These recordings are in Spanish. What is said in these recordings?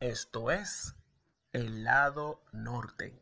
Esto es el lado norte.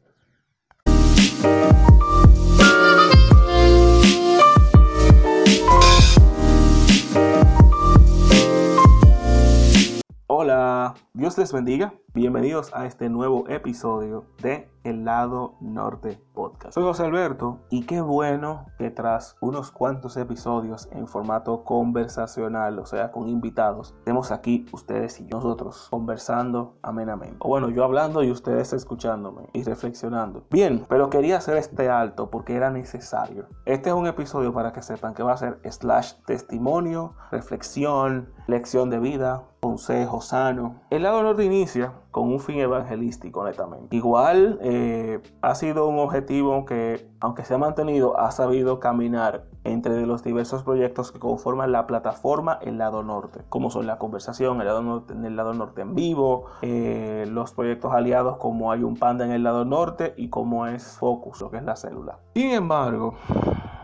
Hola, Dios les bendiga. Bienvenidos a este nuevo episodio de El lado norte podcast. Soy José Alberto y qué bueno que tras unos cuantos episodios en formato conversacional, o sea, con invitados, estemos aquí ustedes y nosotros conversando amenamente. O bueno, yo hablando y ustedes escuchándome y reflexionando. Bien, pero quería hacer este alto porque era necesario. Este es un episodio para que sepan que va a ser slash testimonio, reflexión, lección de vida, consejo sano. El lado norte inicia con un fin evangelístico, netamente. Igual eh, ha sido un objetivo que, aunque se ha mantenido, ha sabido caminar entre los diversos proyectos que conforman la plataforma El Lado Norte, como son la conversación, el lado norte, el lado norte en vivo, eh, los proyectos aliados como hay un panda en el lado norte y como es Focus, lo que es la célula. Sin embargo,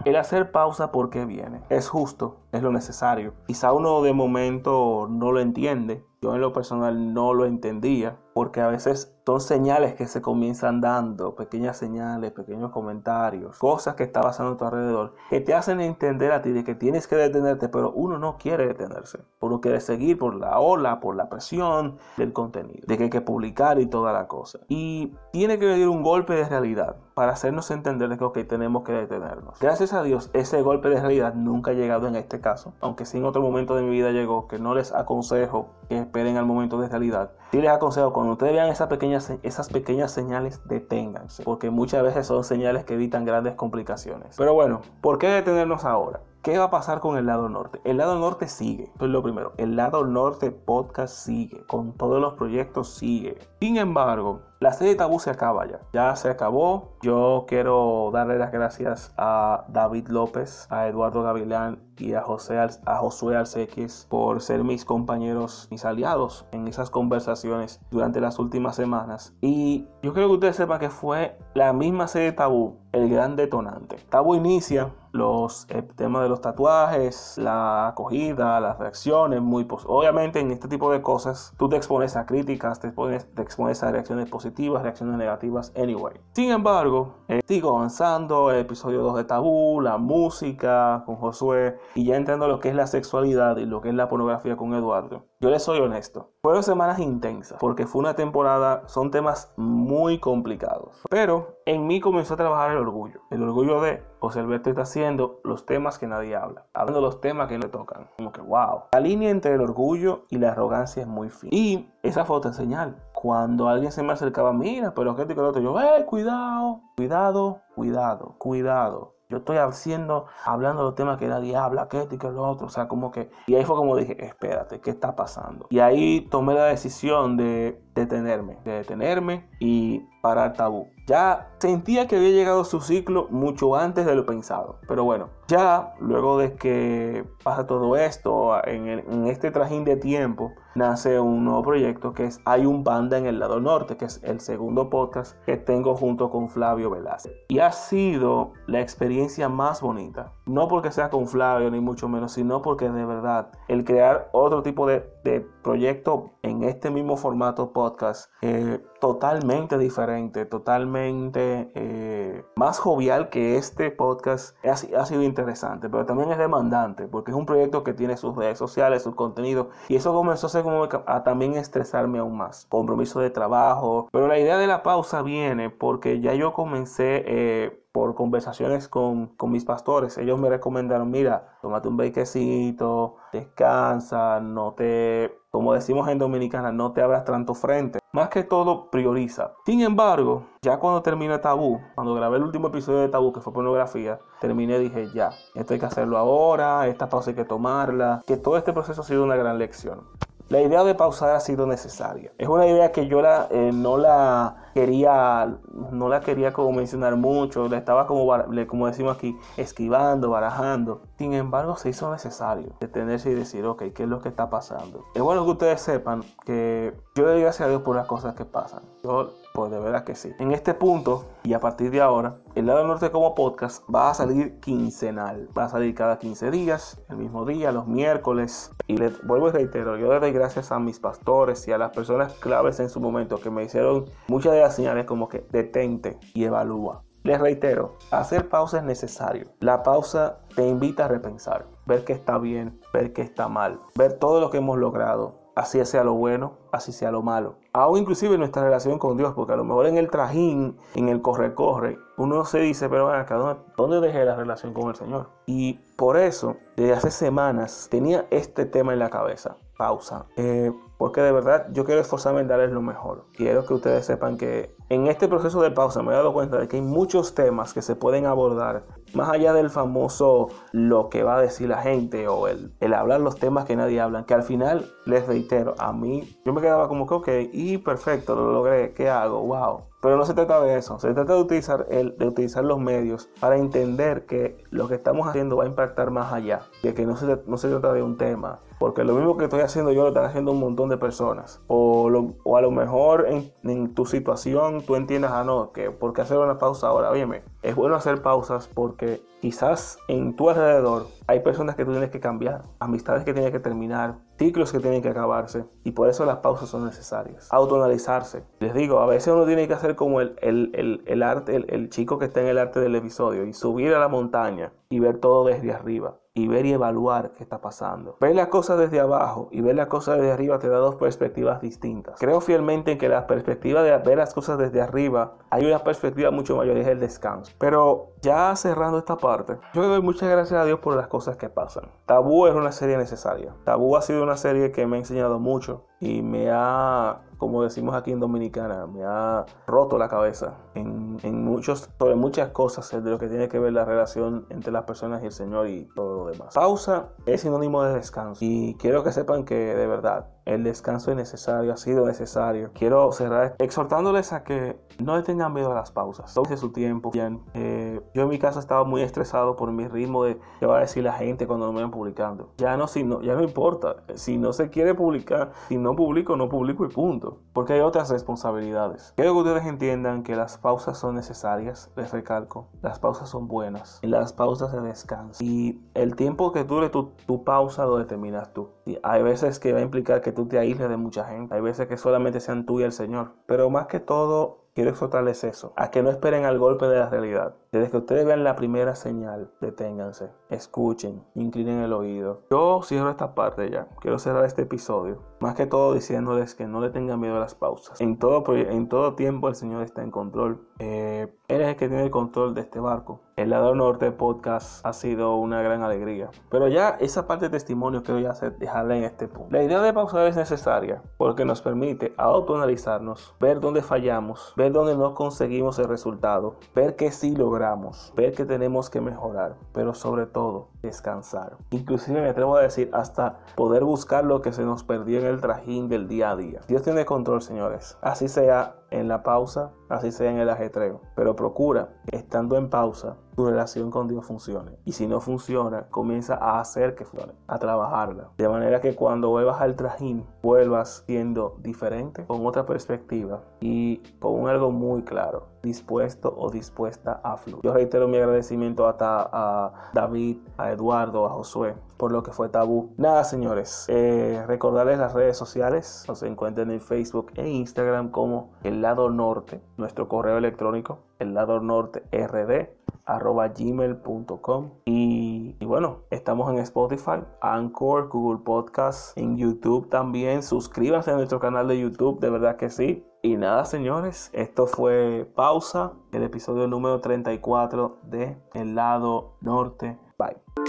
el hacer pausa porque viene. Es justo, es lo necesario. Quizá uno de momento no lo entiende. Yo en lo personal no lo entendía porque a veces son señales que se comienzan dando, pequeñas señales, pequeños comentarios, cosas que está pasando a tu alrededor, que te hacen entender a ti de que tienes que detenerte, pero uno no quiere detenerse, uno quiere seguir por la ola, por la presión del contenido, de que hay que publicar y toda la cosa. Y tiene que venir un golpe de realidad para hacernos entender de que ok, tenemos que detenernos. Gracias a Dios, ese golpe de realidad nunca ha llegado en este caso, aunque sí en otro momento de mi vida llegó, que no les aconsejo esperen al momento de realidad. Sí les aconsejo cuando ustedes vean esas pequeñas, esas pequeñas señales, deténganse, porque muchas veces son señales que evitan grandes complicaciones. Pero bueno, ¿por qué detenernos ahora? ¿Qué va a pasar con el lado norte? El lado norte sigue. Eso es lo primero. El lado norte podcast sigue. Con todos los proyectos sigue. Sin embargo, la serie Tabú se acaba ya. Ya se acabó. Yo quiero darle las gracias a David López, a Eduardo Gavilán y a, José, a Josué Alcequis por ser mis compañeros, mis aliados en esas conversaciones durante las últimas semanas. Y yo quiero que ustedes sepan que fue la misma serie Tabú el gran detonante. Tabú inicia los el tema de los tatuajes, la acogida, las reacciones, muy obviamente en este tipo de cosas tú te expones a críticas, te expones, te expones a reacciones positivas, reacciones negativas, anyway. Sin embargo, eh, sigo avanzando, el episodio 2 de Tabú, la música con Josué y ya entiendo lo que es la sexualidad y lo que es la pornografía con Eduardo. Yo les soy honesto, fueron semanas intensas porque fue una temporada, son temas muy complicados. Pero en mí comenzó a trabajar el orgullo, el orgullo de José Alberto está haciendo los temas que nadie habla, hablando los temas que le tocan. Como que wow. La línea entre el orgullo y la arrogancia es muy fina. Y esa foto es señal. Cuando alguien se me acercaba, mira, pero qué te otro, yo, eh, cuidado, cuidado, cuidado, cuidado. Yo estoy haciendo, hablando de los temas que nadie habla, que esto y que lo otro. O sea, como que. Y ahí fue como dije, espérate, ¿qué está pasando? Y ahí tomé la decisión de detenerme, de detenerme y parar tabú. Ya sentía que había llegado su ciclo mucho antes de lo pensado. Pero bueno, ya luego de que pasa todo esto, en, en este trajín de tiempo, nace un nuevo proyecto que es Hay un banda en el lado norte, que es el segundo podcast que tengo junto con Flavio Velázquez. Y ha sido la experiencia más bonita. No porque sea con Flavio, ni mucho menos, sino porque de verdad el crear otro tipo de, de proyecto en este mismo formato podcast eh, totalmente diferente, totalmente eh, más jovial que este podcast ha, ha, sido interesante, pero también es demandante porque es un proyecto que tiene sus redes sociales, sus contenidos y eso comenzó a, ser como a también estresarme aún más, compromiso de trabajo, pero la idea de la pausa viene porque ya yo comencé... Eh, por conversaciones con, con, mis pastores, ellos me recomendaron, mira, tómate un brequecito, descansa, no te, como decimos en Dominicana, no te abras tanto frente. Más que todo, prioriza. Sin embargo, ya cuando terminé Tabú, cuando grabé el último episodio de Tabú, que fue pornografía, terminé y dije, ya, esto hay que hacerlo ahora, esta pausa hay que tomarla, que todo este proceso ha sido una gran lección. La idea de pausar ha sido necesaria. Es una idea que yo la, eh, no la quería, no la quería como mencionar mucho, la estaba como, como decimos aquí, esquivando, barajando. Sin embargo, se hizo necesario detenerse y decir, ok, ¿qué es lo que está pasando? Es bueno que ustedes sepan que yo doy gracias a Dios por las cosas que pasan. Yo, pues de verdad que sí. En este punto, y a partir de ahora, el lado norte como podcast va a salir quincenal. Va a salir cada 15 días, el mismo día, los miércoles. Y les vuelvo y reitero, yo le doy gracias a mis pastores y a las personas claves en su momento que me hicieron muchas de las señales como que detente y evalúa. Les reitero, hacer pausa es necesario. La pausa te invita a repensar, ver qué está bien, ver qué está mal, ver todo lo que hemos logrado, así sea lo bueno, así sea lo malo. Aún inclusive nuestra relación con Dios, porque a lo mejor en el trajín, en el corre-corre, uno se dice, pero bueno, ¿dónde, ¿dónde dejé la relación con el Señor? Y por eso, desde hace semanas, tenía este tema en la cabeza. Pausa. Eh, porque de verdad yo quiero esforzarme en darles lo mejor. Quiero que ustedes sepan que en este proceso de pausa me he dado cuenta de que hay muchos temas que se pueden abordar más allá del famoso lo que va a decir la gente o el, el hablar los temas que nadie habla, que al final les reitero, a mí yo me quedaba como que ok, y perfecto, lo logré, ¿qué hago? Wow. Pero no se trata de eso, se trata de utilizar, el, de utilizar los medios para entender que lo que estamos haciendo va a impactar más allá, de que no se, no se trata de un tema, porque lo mismo que estoy haciendo yo lo están haciendo un montón de personas, o, o a lo mejor en, en, tu situación tú entiendas, ah, no, que por qué hacer una pausa ahora, óyeme, es bueno hacer pausas porque quizás en tu alrededor hay personas que tú tienes que cambiar, amistades que tienes que terminar, ciclos que tienen que acabarse y por eso las pausas son necesarias. Autoanalizarse. Les digo, a veces uno tiene que hacer como el, el, el, arte, el chico que está en el arte del episodio y subir a la montaña y ver todo desde arriba y ver y evaluar qué está pasando. Ver las cosas desde abajo y ver las cosas desde arriba te da dos perspectivas distintas. Creo fielmente en que la perspectiva de ver las cosas desde arriba hay una perspectiva mucho mayor y es el descanso. Pero ya cerrando esta parte, yo le doy muchas gracias a Dios por las cosas que pasan. Tabú es una serie necesaria. Tabú ha sido una serie que me ha enseñado mucho y me ha como decimos aquí en Dominicana, me ha roto la cabeza en, en, muchos, sobre muchas cosas de lo que tiene que ver la relación entre las personas y el Señor y todo lo demás. Pausa es sinónimo de descanso y quiero que sepan que de verdad el descanso es necesario, ha sido necesario. Quiero cerrar exhortándoles a que no tengan miedo a las pausas. Tómense su tiempo. Bien, eh, yo en mi caso estaba muy estresado por mi ritmo de qué va a decir la gente cuando me van publicando. Ya no, si no, ya no importa. Si no se quiere publicar, si no publico, no publico y punto. Porque hay otras responsabilidades. Quiero que ustedes entiendan que las pausas son necesarias. Les recalco, las pausas son buenas. Y las pausas de descanso. Y el tiempo que dure tu, tu pausa lo determinas tú. Y hay veces que va a implicar que tú te aísles de mucha gente. Hay veces que solamente sean tú y el Señor. Pero más que todo, quiero exhortarles eso, a que no esperen al golpe de la realidad. Desde que ustedes vean la primera señal, deténganse, escuchen, inclinen el oído. Yo cierro esta parte ya, quiero cerrar este episodio, más que todo diciéndoles que no le tengan miedo a las pausas. En todo, en todo tiempo el Señor está en control. Eh, él es el que tiene el control de este barco. El lado norte podcast ha sido una gran alegría. Pero ya esa parte de testimonio quiero ya hacer, dejarla en este punto. La idea de pausar es necesaria porque nos permite autoanalizarnos, ver dónde fallamos, ver dónde no conseguimos el resultado, ver que sí logramos, ver que tenemos que mejorar, pero sobre todo descansar. Inclusive me atrevo a decir hasta poder buscar lo que se nos perdió en el trajín del día a día. Dios tiene control, señores. Así sea en la pausa, así sea en el ajetreo. Pero procura, estando en pausa, tu relación con Dios funcione. Y si no funciona, comienza a hacer que funcione, a trabajarla. De manera que cuando vuelvas al trajín, vuelvas siendo diferente, con otra perspectiva y con algo muy claro, dispuesto o dispuesta a fluir. Yo reitero mi agradecimiento a, a David, a Eduardo, a Josué por lo que fue tabú. Nada, señores, eh, recordarles las redes sociales. Nos encuentran en Facebook e Instagram como El Lado Norte, nuestro correo electrónico, el lado norte rd arroba gmail.com y, bueno, estamos en Spotify, Anchor, Google Podcast, en YouTube también. Suscríbanse a nuestro canal de YouTube, de verdad que sí. Y nada, señores, esto fue Pausa, el episodio número 34 de El lado norte. Bye.